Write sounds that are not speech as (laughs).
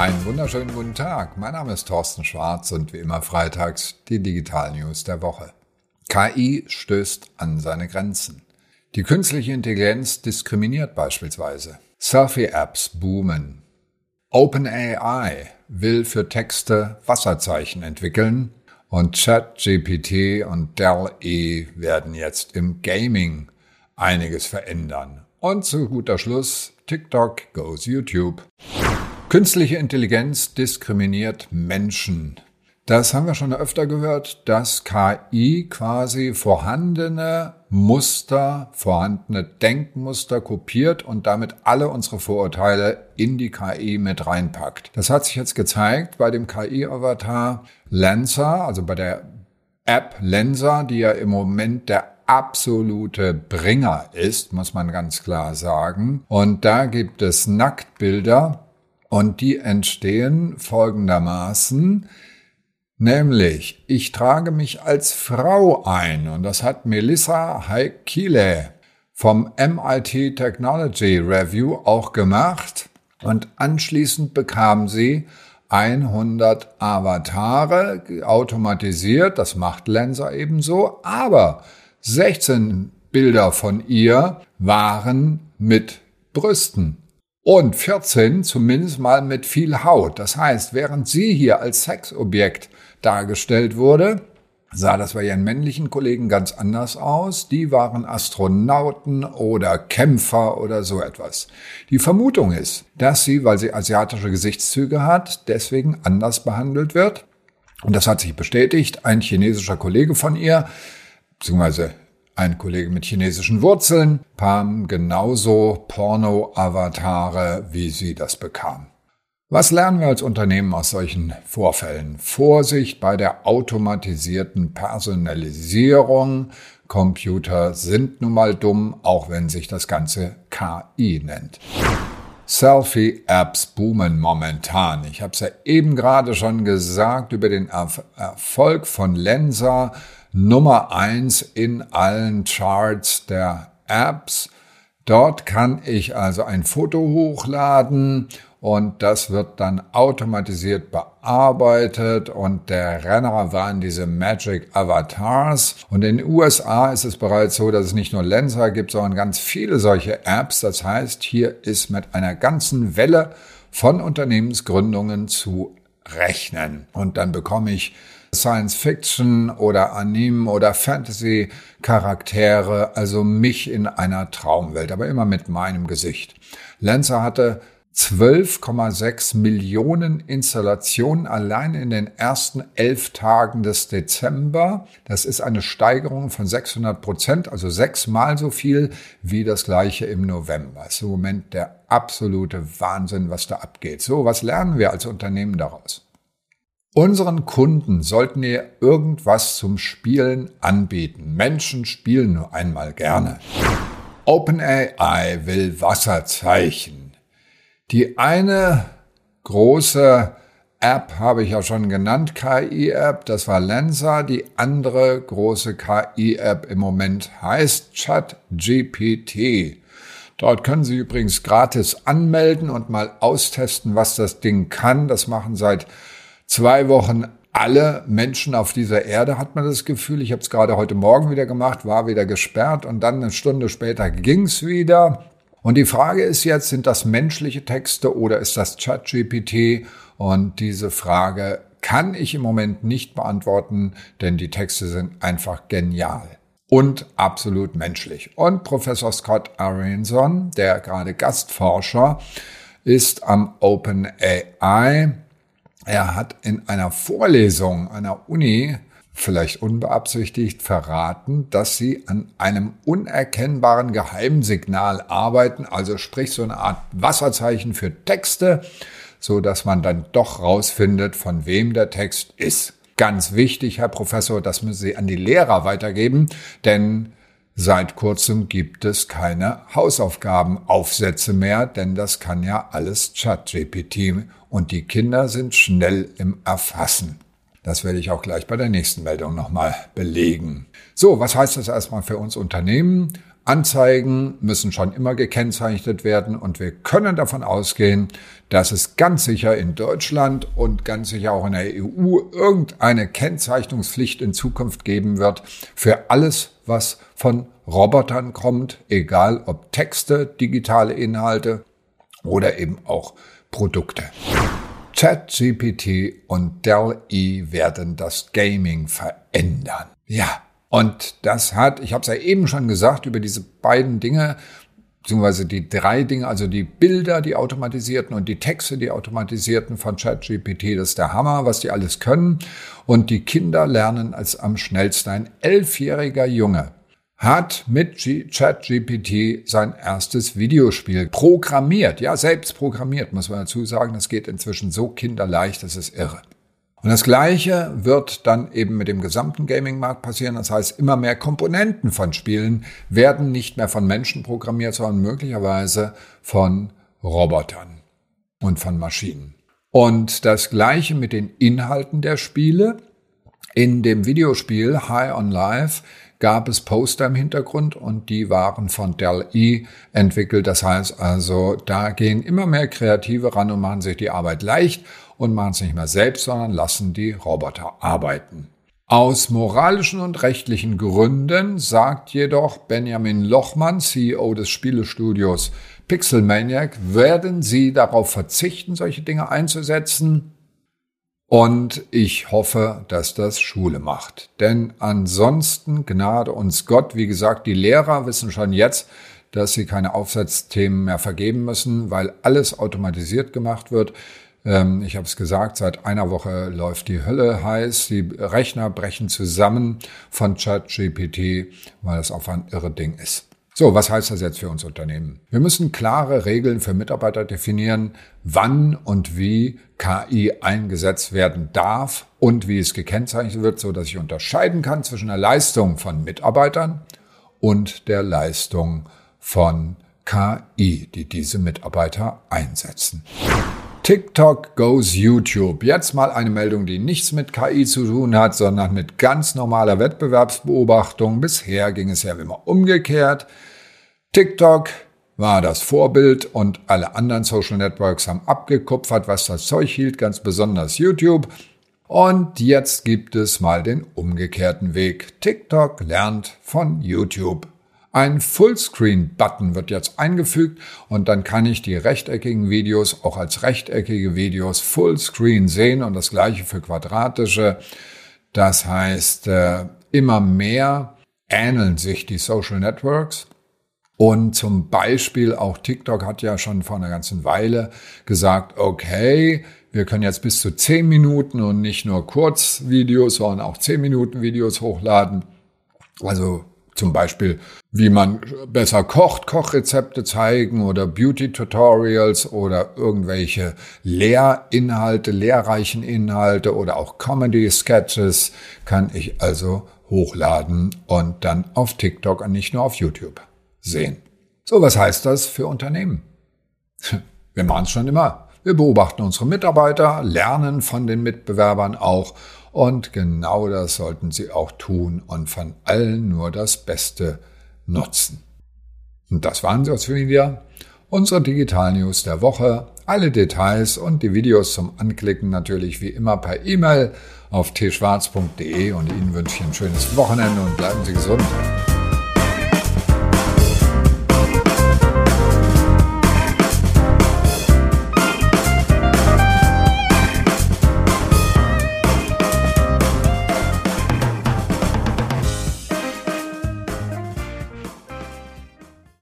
Einen wunderschönen guten Tag. Mein Name ist Thorsten Schwarz und wie immer freitags die Digital News der Woche. KI stößt an seine Grenzen. Die künstliche Intelligenz diskriminiert beispielsweise. Selfie-Apps boomen. OpenAI will für Texte Wasserzeichen entwickeln und ChatGPT und Dell-E werden jetzt im Gaming einiges verändern. Und zu guter Schluss, TikTok goes YouTube. Künstliche Intelligenz diskriminiert Menschen. Das haben wir schon öfter gehört, dass KI quasi vorhandene Muster, vorhandene Denkmuster kopiert und damit alle unsere Vorurteile in die KI mit reinpackt. Das hat sich jetzt gezeigt bei dem KI-Avatar Lenser, also bei der App Lenser, die ja im Moment der absolute Bringer ist, muss man ganz klar sagen. Und da gibt es Nacktbilder und die entstehen folgendermaßen. Nämlich, ich trage mich als Frau ein. Und das hat Melissa Heikile vom MIT Technology Review auch gemacht. Und anschließend bekam sie 100 Avatare automatisiert, das macht Lenser ebenso, aber 16 Bilder von ihr waren mit Brüsten und 14 zumindest mal mit viel Haut. Das heißt, während sie hier als Sexobjekt dargestellt wurde, sah das bei ihren männlichen Kollegen ganz anders aus. Die waren Astronauten oder Kämpfer oder so etwas. Die Vermutung ist, dass sie, weil sie asiatische Gesichtszüge hat, deswegen anders behandelt wird. Und das hat sich bestätigt. Ein chinesischer Kollege von ihr, beziehungsweise ein Kollege mit chinesischen Wurzeln bekam genauso Porno-Avatare, wie sie das bekam. Was lernen wir als Unternehmen aus solchen Vorfällen? Vorsicht bei der automatisierten Personalisierung. Computer sind nun mal dumm, auch wenn sich das Ganze KI nennt. Selfie-Apps boomen momentan. Ich habe es ja eben gerade schon gesagt über den Erfolg von Lensa Nummer eins in allen Charts der Apps. Dort kann ich also ein Foto hochladen und das wird dann automatisiert bearbeitet und der Renner waren diese Magic Avatars. Und in den USA ist es bereits so, dass es nicht nur Lenser gibt, sondern ganz viele solche Apps. Das heißt, hier ist mit einer ganzen Welle von Unternehmensgründungen zu rechnen. Und dann bekomme ich Science Fiction oder Anime oder Fantasy Charaktere, also mich in einer Traumwelt, aber immer mit meinem Gesicht. Lenzer hatte 12,6 Millionen Installationen allein in den ersten elf Tagen des Dezember. Das ist eine Steigerung von 600 Prozent, also sechsmal so viel wie das gleiche im November. Das ist im Moment der absolute Wahnsinn, was da abgeht. So, was lernen wir als Unternehmen daraus? Unseren Kunden sollten wir irgendwas zum Spielen anbieten. Menschen spielen nur einmal gerne. OpenAI will Wasserzeichen. Die eine große App habe ich ja schon genannt, KI-App, das war Lensa. Die andere große KI-App im Moment heißt ChatGPT. Dort können Sie übrigens gratis anmelden und mal austesten, was das Ding kann. Das machen seit zwei Wochen alle Menschen auf dieser Erde, hat man das Gefühl. Ich habe es gerade heute Morgen wieder gemacht, war wieder gesperrt und dann eine Stunde später ging's wieder. Und die Frage ist jetzt, sind das menschliche Texte oder ist das ChatGPT? Und diese Frage kann ich im Moment nicht beantworten, denn die Texte sind einfach genial und absolut menschlich. Und Professor Scott Aronson, der gerade Gastforscher ist am OpenAI, er hat in einer Vorlesung einer Uni vielleicht unbeabsichtigt verraten, dass sie an einem unerkennbaren Geheimsignal arbeiten, also sprich so eine Art Wasserzeichen für Texte, so dass man dann doch rausfindet, von wem der Text ist. Ganz wichtig, Herr Professor, das müssen Sie an die Lehrer weitergeben, denn Seit kurzem gibt es keine Hausaufgabenaufsätze mehr, denn das kann ja alles ChatGPT und die Kinder sind schnell im Erfassen. Das werde ich auch gleich bei der nächsten Meldung nochmal belegen. So, was heißt das erstmal für uns Unternehmen? Anzeigen müssen schon immer gekennzeichnet werden und wir können davon ausgehen, dass es ganz sicher in Deutschland und ganz sicher auch in der EU irgendeine Kennzeichnungspflicht in Zukunft geben wird für alles, was von Robotern kommt, egal ob Texte, digitale Inhalte oder eben auch Produkte. ChatGPT und Dell-E werden das Gaming verändern. Ja, und das hat, ich habe es ja eben schon gesagt, über diese beiden Dinge, beziehungsweise die drei Dinge, also die Bilder, die automatisierten und die Texte, die automatisierten von ChatGPT, das ist der Hammer, was die alles können. Und die Kinder lernen als am schnellsten. Ein elfjähriger Junge hat mit ChatGPT sein erstes Videospiel programmiert. Ja, selbst programmiert, muss man dazu sagen. Das geht inzwischen so kinderleicht, das ist irre. Und das Gleiche wird dann eben mit dem gesamten Gaming-Markt passieren. Das heißt, immer mehr Komponenten von Spielen werden nicht mehr von Menschen programmiert, sondern möglicherweise von Robotern und von Maschinen. Und das Gleiche mit den Inhalten der Spiele. In dem Videospiel High on Life gab es Poster im Hintergrund und die waren von Dell E entwickelt. Das heißt also, da gehen immer mehr Kreative ran und machen sich die Arbeit leicht und machen es nicht mehr selbst, sondern lassen die Roboter arbeiten. Aus moralischen und rechtlichen Gründen sagt jedoch Benjamin Lochmann, CEO des Spielestudios Pixelmaniac, werden sie darauf verzichten, solche Dinge einzusetzen. Und ich hoffe, dass das Schule macht. Denn ansonsten gnade uns Gott. Wie gesagt, die Lehrer wissen schon jetzt, dass sie keine Aufsatzthemen mehr vergeben müssen, weil alles automatisiert gemacht wird. Ähm, ich habe es gesagt, seit einer Woche läuft die Hölle heiß. Die Rechner brechen zusammen von ChatGPT, weil es auf ein irre Ding ist. So, was heißt das jetzt für uns Unternehmen? Wir müssen klare Regeln für Mitarbeiter definieren, wann und wie KI eingesetzt werden darf und wie es gekennzeichnet wird, so dass ich unterscheiden kann zwischen der Leistung von Mitarbeitern und der Leistung von KI, die diese Mitarbeiter einsetzen. TikTok goes YouTube. Jetzt mal eine Meldung, die nichts mit KI zu tun hat, sondern mit ganz normaler Wettbewerbsbeobachtung. Bisher ging es ja immer umgekehrt. TikTok war das Vorbild und alle anderen Social Networks haben abgekupfert, was das Zeug hielt, ganz besonders YouTube. Und jetzt gibt es mal den umgekehrten Weg. TikTok lernt von YouTube. Ein Fullscreen-Button wird jetzt eingefügt und dann kann ich die rechteckigen Videos auch als rechteckige Videos Fullscreen sehen und das gleiche für quadratische. Das heißt, äh, immer mehr ähneln sich die Social Networks. Und zum Beispiel auch TikTok hat ja schon vor einer ganzen Weile gesagt, okay, wir können jetzt bis zu zehn Minuten und nicht nur Kurzvideos, sondern auch zehn Minuten Videos hochladen. Also zum Beispiel, wie man besser kocht, Kochrezepte zeigen oder Beauty-Tutorials oder irgendwelche Lehrinhalte, lehrreichen Inhalte oder auch Comedy-Sketches kann ich also hochladen und dann auf TikTok und nicht nur auf YouTube sehen. So, was heißt das für Unternehmen? (laughs) Wir machen es schon immer. Wir beobachten unsere Mitarbeiter, lernen von den Mitbewerbern auch und genau das sollten Sie auch tun und von allen nur das Beste nutzen. Und das waren sie aus wieder. Unsere Digital News der Woche. Alle Details und die Videos zum Anklicken natürlich wie immer per E-Mail auf tschwarz.de und Ihnen wünsche ich ein schönes Wochenende und bleiben Sie gesund.